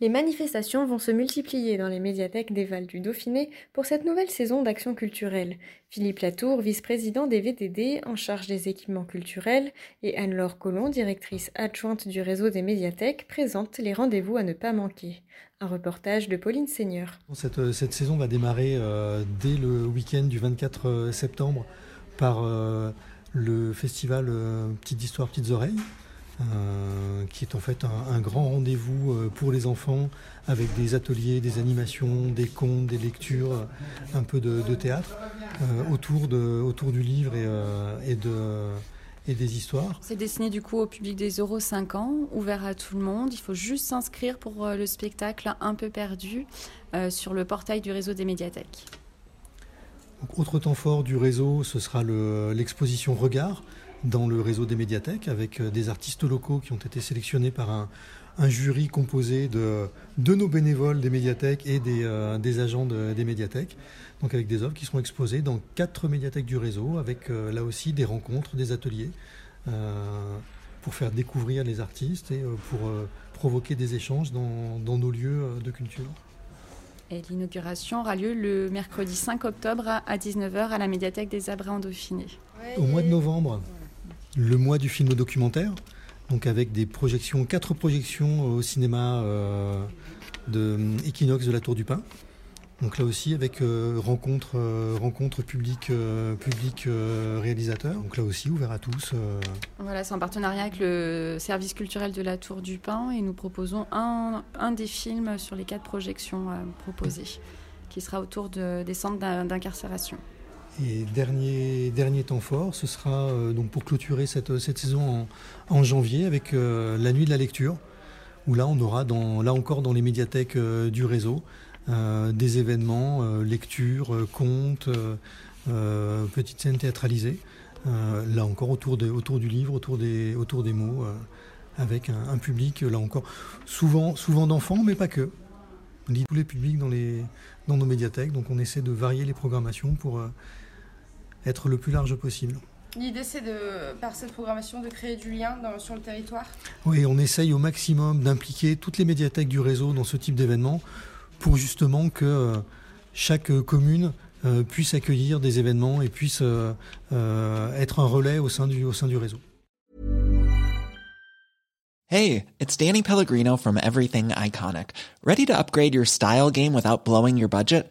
Les manifestations vont se multiplier dans les médiathèques des Vals du Dauphiné pour cette nouvelle saison d'action culturelle. Philippe Latour, vice-président des VTD en charge des équipements culturels, et Anne-Laure Collomb, directrice adjointe du réseau des médiathèques, présentent les rendez-vous à ne pas manquer. Un reportage de Pauline Seigneur. Cette, cette saison va démarrer euh, dès le week-end du 24 euh, septembre par euh, le festival euh, Petites Histoires, Petites Oreilles, euh, qui est en fait un, un grand rendez-vous euh, pour les enfants avec des ateliers, des animations, des contes, des lectures, un peu de, de théâtre euh, autour, de, autour du livre et, euh, et, de, et des histoires. C'est destiné du coup au public des 0-5 ans, ouvert à tout le monde. Il faut juste s'inscrire pour le spectacle Un peu perdu euh, sur le portail du réseau des médiathèques. Donc, autre temps fort du réseau, ce sera le- l'exposition Regard dans le réseau des médiathèques avec euh, des artistes locaux qui ont été sélectionnés par un, un jury composé de, de nos bénévoles des médiathèques et des, euh, des agents de- des médiathèques. Donc avec des œuvres qui seront exposées dans quatre médiathèques du réseau avec euh, là aussi des rencontres, des ateliers euh, pour faire découvrir les artistes et pour provoquer des échanges dans, dans nos lieux de culture. Et l'inauguration aura lieu le mercredi 5 octobre à 19h à la médiathèque des Abrets en Dauphiné. Au mois de novembre, le mois du film documentaire, donc avec des projections, quatre projections au cinéma euh, de Equinox de la Tour du Pin. Donc là aussi avec euh, rencontre, euh, rencontre public, euh, public euh, réalisateur. Donc là aussi ouvert à tous. euh. Voilà, c'est en partenariat avec le service culturel de la Tour du Pin et nous proposons un, des films sur les quatre projections euh, proposées, qui sera autour de- des centres d'in- d'incarcération. Et dernier, temps fort, ce sera euh, donc pour clôturer cette, saison en, janvier avec euh, la nuit de la lecture, où là on aura là encore dans les médiathèques euh, du réseau des événements, lectures, contes, petites scènes théâtralisées, là encore autour, du livre, autour des, mots, avec un, public là encore souvent, d'enfants, mais pas que. On tous les publics dans, nos médiathèques, donc on essaie de varier les programmations pour être le plus large possible. L'idée, c'est de, par cette programmation, de créer du lien dans- sur le territoire? Oui, on essaye au maximum d'impliquer toutes les médiathèques du réseau dans ce type d'événement pour justement que euh, chaque commune euh, puisse accueillir des événements et puisse euh, être un relais au sein du, au sein du réseau. Hey, it's Danny Pellegrino from Everything Iconic. Ready to upgrade your style game without blowing your budget?